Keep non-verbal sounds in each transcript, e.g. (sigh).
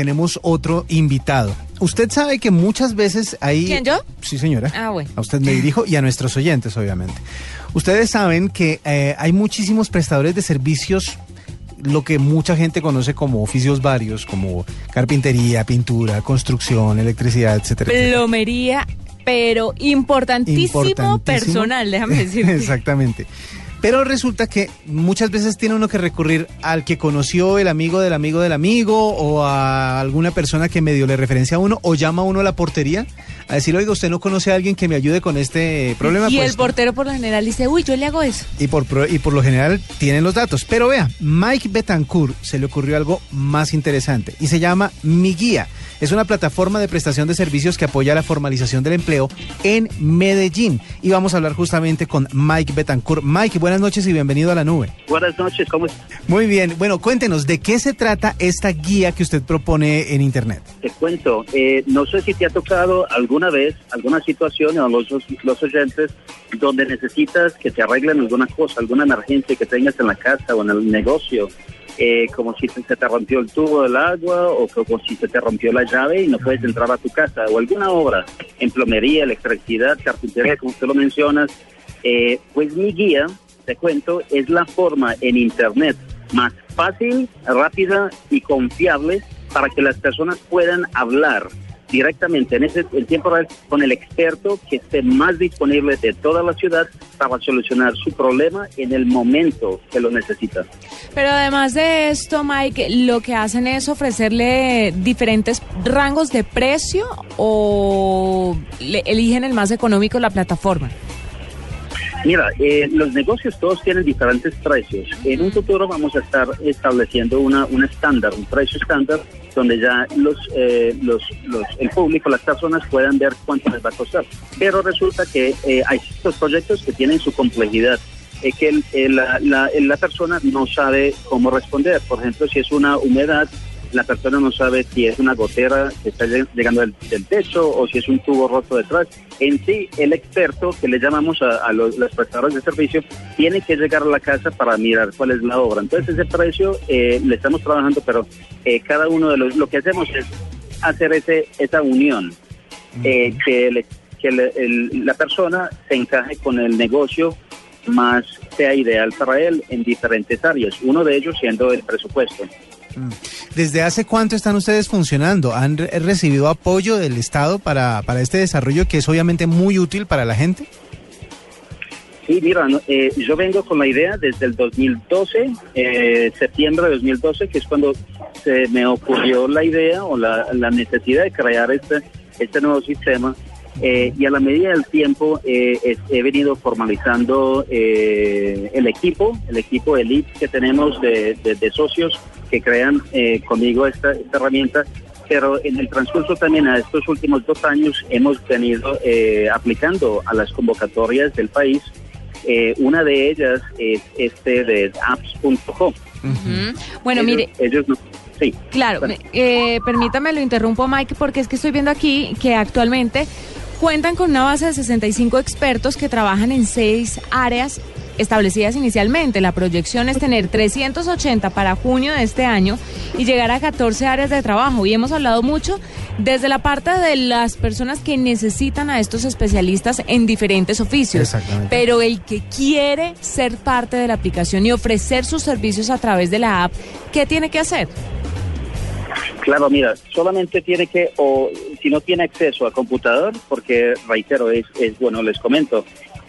tenemos otro invitado. Usted sabe que muchas veces hay... ¿Quién, yo? Sí, señora. Ah, bueno. A usted me dirijo y a nuestros oyentes, obviamente. Ustedes saben que eh, hay muchísimos prestadores de servicios lo que mucha gente conoce como oficios varios, como carpintería, pintura, construcción, electricidad, etcétera. etcétera. Plomería, pero importantísimo, Importantísimo. personal, déjame (laughs) decirte. Exactamente. Pero resulta que muchas veces tiene uno que recurrir al que conoció el amigo del amigo del amigo o a alguna persona que medio le referencia a uno o llama a uno a la portería a decir, oiga, usted no conoce a alguien que me ayude con este problema. y Pues, el portero por lo general dice, uy, yo le hago eso. y por, y por lo general tienen los datos. Pero vea, Mike Betancourt se le ocurrió algo más interesante y se llama Mi Guía. Es una plataforma de prestación de servicios que apoya la formalización del empleo en Medellín. Y vamos a hablar justamente con Mike Betancourt. Mike, buenas noches y bienvenido a la nube. Buenas noches, ¿cómo estás? Muy bien, bueno, cuéntenos, ¿de qué se trata esta guía que usted propone en Internet? Te cuento, eh, no sé si te ha tocado alguna vez, alguna situación a los, los oyentes donde necesitas que te arreglen alguna cosa, alguna emergencia que tengas en la casa o en el negocio, eh, como si se te rompió el tubo del agua o como si se te rompió la llave y no puedes entrar a tu casa, o alguna obra en plomería, electricidad, carpintería, como tú lo mencionas, eh, pues mi guía, te cuento, es la forma en Internet más fácil, rápida y confiable para que las personas puedan hablar directamente en ese en tiempo real con el experto que esté más disponible de toda la ciudad para solucionar su problema en el momento que lo necesita. Pero además de esto, Mike, lo que hacen es ofrecerle diferentes rangos de precio o eligen el más económico la plataforma. Mira, eh, los negocios todos tienen diferentes precios. En un futuro vamos a estar estableciendo una, un estándar, un precio estándar, donde ya los, eh, los, los, el público, las personas puedan ver cuánto les va a costar. Pero resulta que eh, hay ciertos proyectos que tienen su complejidad. eh, que el- el- la, la- el- la persona no sabe cómo responder. Por ejemplo, si es una humedad, la persona no sabe si es una gotera que está lleg- llegando del, del techo o si es un tubo roto detrás. En sí, el experto que le llamamos a, a los, los prestadores de servicio tiene que llegar a la casa para mirar cuál es la obra. Entonces, ese precio eh, le estamos trabajando, pero eh, cada uno de los, lo que hacemos es hacer ese, esa unión, eh, que, le- que le- el- la persona se encaje con el negocio más sea ideal para él en diferentes áreas, uno de ellos siendo el presupuesto. Mm. ¿Desde hace cuánto están ustedes funcionando? ¿Han re- recibido apoyo del Estado para, para este desarrollo que es obviamente muy útil para la gente? Sí, mira, eh, yo vengo con la idea desde el 2012, eh, septiembre de 2012, que es cuando se me ocurrió la idea o la, la necesidad de crear este, este nuevo sistema. eh, y a la medida del tiempo eh, he venido formalizando eh, el equipo, el equipo elite que tenemos de, de- de socios que crean eh, conmigo esta, esta herramienta pero en el transcurso también a estos últimos dos años hemos venido eh, aplicando a las convocatorias del país. Eh, una de ellas es este de apps.com. Ujú. Bueno, Ellos- mire, Ellos no- sí. Claro, Bueno. eh, permítame lo interrumpo, Mike, porque es que estoy viendo aquí que actualmente cuentan con una base de 65 expertos que trabajan en seis áreas establecidas inicialmente. La proyección es tener 380 para junio de este año y llegar a 14 áreas de trabajo. Y hemos hablado mucho desde la parte de las personas que necesitan a estos especialistas en diferentes oficios. Exactamente. Pero el que quiere ser parte de la aplicación y ofrecer sus servicios a través de la app, ¿qué tiene que hacer? Claro, mira, solamente tiene que, o si no tiene acceso a computador, porque reitero, es, es bueno, les comento,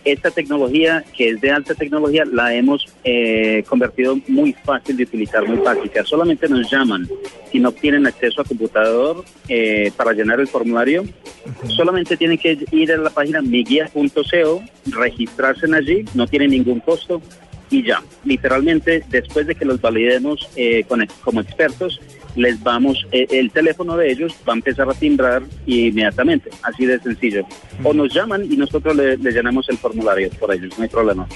esta tecnología que es de alta tecnología la hemos eh, convertido muy fácil de utilizar, muy práctica. Solamente nos llaman si no tienen acceso a computador eh, para llenar el formulario. Solamente tienen que ir a la página miguía.co, registrarse en allí, no tiene ningún costo y ya. Literalmente, después de que los validemos eh, con- como expertos, les vamos, eh, el teléfono de ellos va a empezar a timbrar inmediatamente, así de sencillo. O nos llaman y nosotros le, le llenamos el formulario por ellos, no hay problema.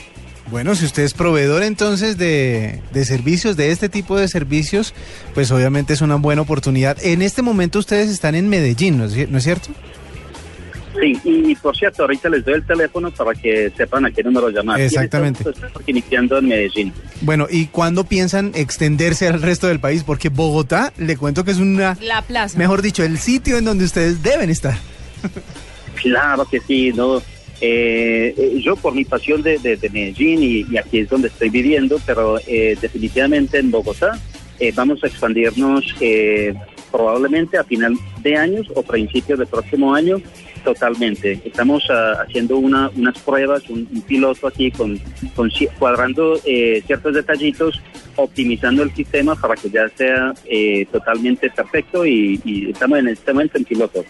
Bueno, si usted es proveedor entonces de, de servicios, de este tipo de servicios, pues obviamente es una buena oportunidad. En este momento ustedes están en Medellín, ¿no es, no es cierto? Sí, y por cierto, ahorita les doy el teléfono para que sepan a qué número llamar. Exactamente. Estamos iniciando en Medellín. Bueno, ¿y cuándo piensan extenderse al resto del país? Porque Bogotá, le cuento que es una... La plaza. Mejor dicho, el sitio en donde ustedes deben estar. Claro que sí, ¿no? Eh, eh, yo por mi pasión de, de, de Medellín y, y, aquí es donde estoy viviendo, pero eh, definitivamente en Bogotá eh, vamos a expandirnos eh, probablemente a final de años o principios del próximo año totalmente. Estamos uh, haciendo una, unas pruebas, un, piloto aquí con, con cuadrando eh, ciertos detallitos, optimizando el sistema para que ya sea eh, totalmente perfecto y, y, estamos en este momento en piloto.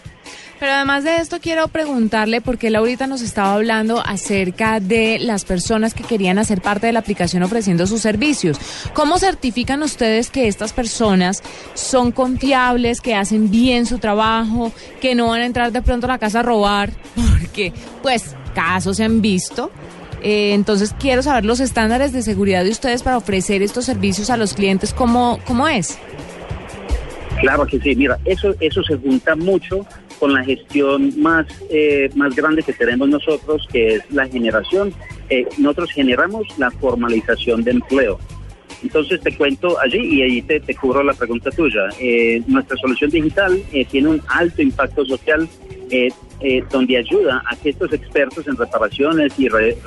Pero además de esto quiero preguntarle, porque él ahorita nos estaba hablando acerca de las personas que querían hacer parte de la aplicación ofreciendo sus servicios. ¿Cómo certifican ustedes que estas personas son confiables, que hacen bien su trabajo, que no van a entrar de pronto a la casa a robar? (laughs) Porque, pues, casos se han visto. Eh, entonces quiero saber los estándares de seguridad de ustedes para ofrecer estos servicios a los clientes, ¿cómo, cómo es? Claro que sí, mira, eso, eso se junta mucho con la gestión más, eh, más grande que tenemos nosotros, que es la generación. Eh, nosotros generamos la formalización de empleo. Entonces te cuento allí y ahí te, te cubro la pregunta tuya. Eh, nuestra solución digital tiene un alto impacto social donde ayuda a que estos expertos en reparaciones y re,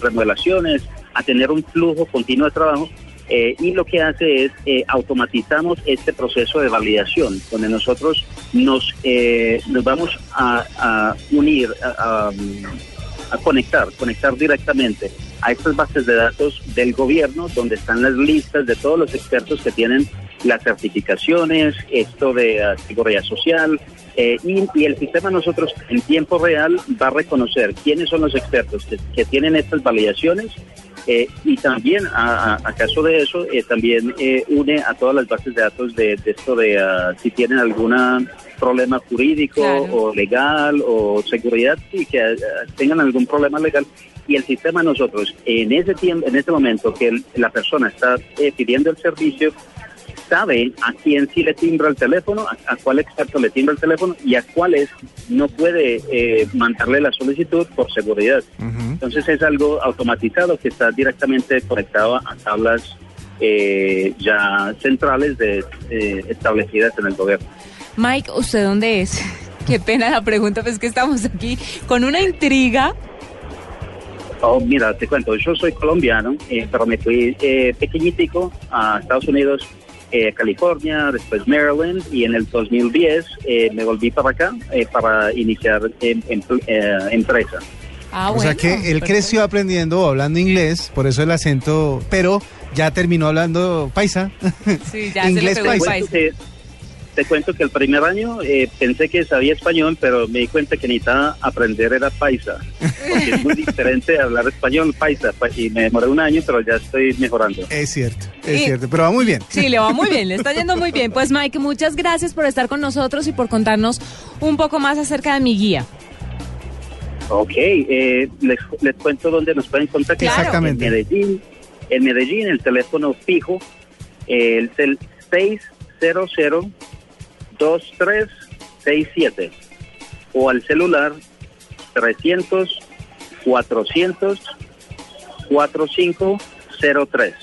remodelaciones a tener un flujo continuo de trabajo eh, y lo que hace es eh, automatizamos este proceso de validación, donde nosotros nos, eh, nos vamos a, unir, a, conectar, conectar directamente a estas bases de datos del gobierno, donde están las listas de todos los expertos que tienen las certificaciones, esto de uh, seguridad social, eh, y, y, el sistema nosotros en tiempo real va a reconocer quiénes son los expertos que tienen estas validaciones eh, y también, a, a, caso de eso, eh, también eh, une a todas las bases de datos de, de esto de uh, si tienen algún problema jurídico claro. o legal o seguridad, y que uh, tengan algún problema legal. Y el sistema nosotros, en ese tiempo, en ese momento que el, la persona está eh, pidiendo el servicio, sabe a quién sí le timbra el teléfono, a, a, cuál experto le timbra el teléfono y a cuáles no puede eh, mandarle la solicitud por seguridad. Uh -huh. Entonces es algo automatizado que está directamente conectado a tablas eh, ya centrales de, eh, establecidas en el gobierno. Mike, ¿usted dónde es? (laughs) Qué pena la pregunta, pues que estamos aquí con una intriga Oh, mira, te cuento, yo soy colombiano, eh, pero me fui eh, pequeñitico a Estados Unidos eh, California, después Maryland y en el 2010 eh, me volví para acá eh, para iniciar em, em, empresa. Ah, bueno, o sea que él perfecto. creció aprendiendo hablando inglés, por eso el acento, pero ya terminó hablando paisa. Sí, ya inglés (laughs) se le pegó paisa. Te, cuento que el primer año eh, pensé que sabía español, pero me di cuenta que necesitaba aprender era paisa, porque es muy (laughs) diferente hablar español paisa, y me demoré un año, pero ya estoy mejorando. Es cierto, es y, cierto, pero va muy bien. Sí, le va muy bien, le está (laughs) yendo muy bien. Pues Mike, muchas gracias por estar con nosotros y por contarnos un poco más acerca de mi guía. Ok, eh, les, les, cuento dónde nos pueden contactar. Exactamente. En Medellín, en Medellín, el teléfono fijo, eh, el 600-2367 o al celular 300 400 4503.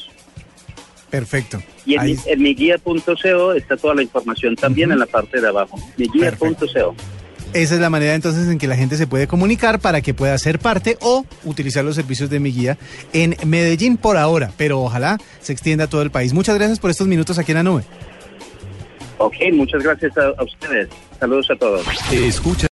Perfecto. Y en, mi, en mi guía.co está toda la información también uh -huh. en la parte de abajo. Mi guía.co. Esa es la manera entonces en que la gente se puede comunicar para que pueda ser parte o utilizar los servicios de mi guía en Medellín por ahora, pero ojalá se extienda a todo el país. Muchas gracias por estos minutos aquí en la nube. Ok, muchas gracias a, ustedes. Saludos a todos. Escucha.